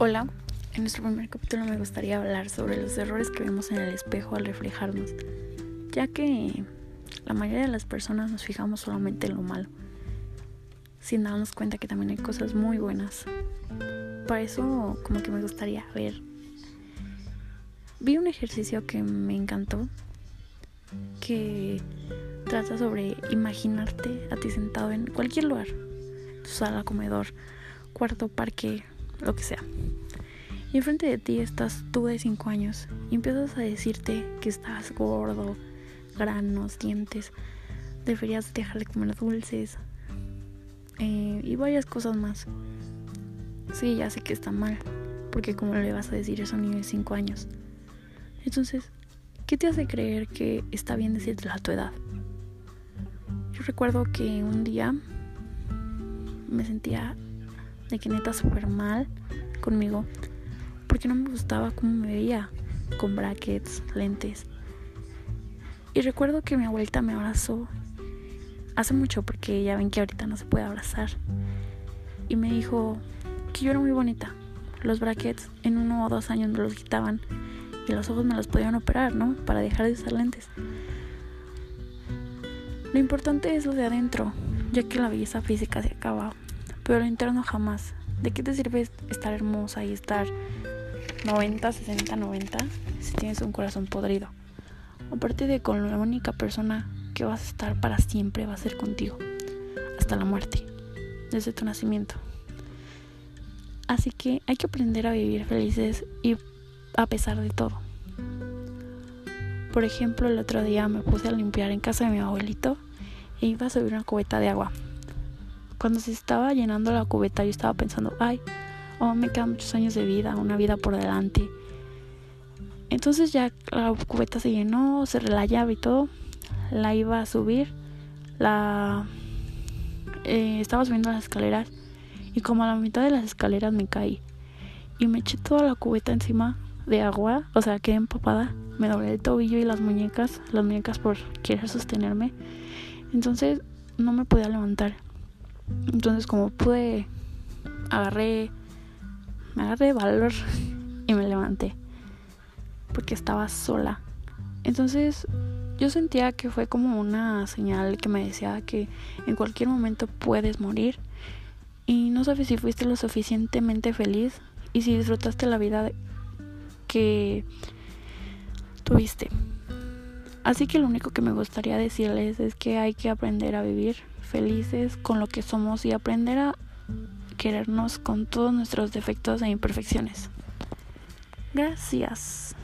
Hola, en nuestro primer capítulo me gustaría hablar sobre los errores que vemos en el espejo al reflejarnos, ya que la mayoría de las personas nos fijamos solamente en lo malo, sin darnos cuenta que también hay cosas muy buenas. Para eso como que me gustaría ver. Vi un ejercicio que me encantó, que trata sobre imaginarte a ti sentado en cualquier lugar, tu sala, comedor, cuarto, parque, lo que sea. Y enfrente de ti estás tú de 5 años y empiezas a decirte que estás gordo, granos, dientes, deberías dejar de comer dulces eh, y varias cosas más. Sí, ya sé que está mal, porque como le vas a decir eso a un niño de 5 años. Entonces, ¿qué te hace creer que está bien decirte a tu edad? Yo recuerdo que un día me sentía de que neta súper mal conmigo porque no me gustaba cómo me veía con brackets, lentes. Y recuerdo que mi abuelita me abrazó hace mucho porque ya ven que ahorita no se puede abrazar. Y me dijo que yo era muy bonita. Los brackets en uno o dos años me los quitaban y los ojos me los podían operar, ¿no? Para dejar de usar lentes. Lo importante es lo de adentro, ya que la belleza física se acaba pero lo interno jamás. ¿De qué te sirve estar hermosa y estar 90, 60, 90 si tienes un corazón podrido? Aparte de con la única persona que vas a estar para siempre va a ser contigo, hasta la muerte, desde tu nacimiento. Así que hay que aprender a vivir felices y a pesar de todo. Por ejemplo, el otro día me puse a limpiar en casa de mi abuelito e iba a subir una cubeta de agua cuando se estaba llenando la cubeta yo estaba pensando, ay, oh, me quedan muchos años de vida, una vida por delante. Entonces ya la cubeta se llenó, cerré la y todo, la iba a subir, la eh, estaba subiendo las escaleras y como a la mitad de las escaleras me caí y me eché toda la cubeta encima de agua, o sea, quedé empapada, me doblé el tobillo y las muñecas, las muñecas por querer sostenerme. Entonces no me podía levantar. Entonces como pude, agarré, me agarré valor y me levanté. Porque estaba sola. Entonces yo sentía que fue como una señal que me decía que en cualquier momento puedes morir. Y no sabes si fuiste lo suficientemente feliz y si disfrutaste la vida que tuviste. Así que lo único que me gustaría decirles es que hay que aprender a vivir felices con lo que somos y aprender a querernos con todos nuestros defectos e imperfecciones. Gracias.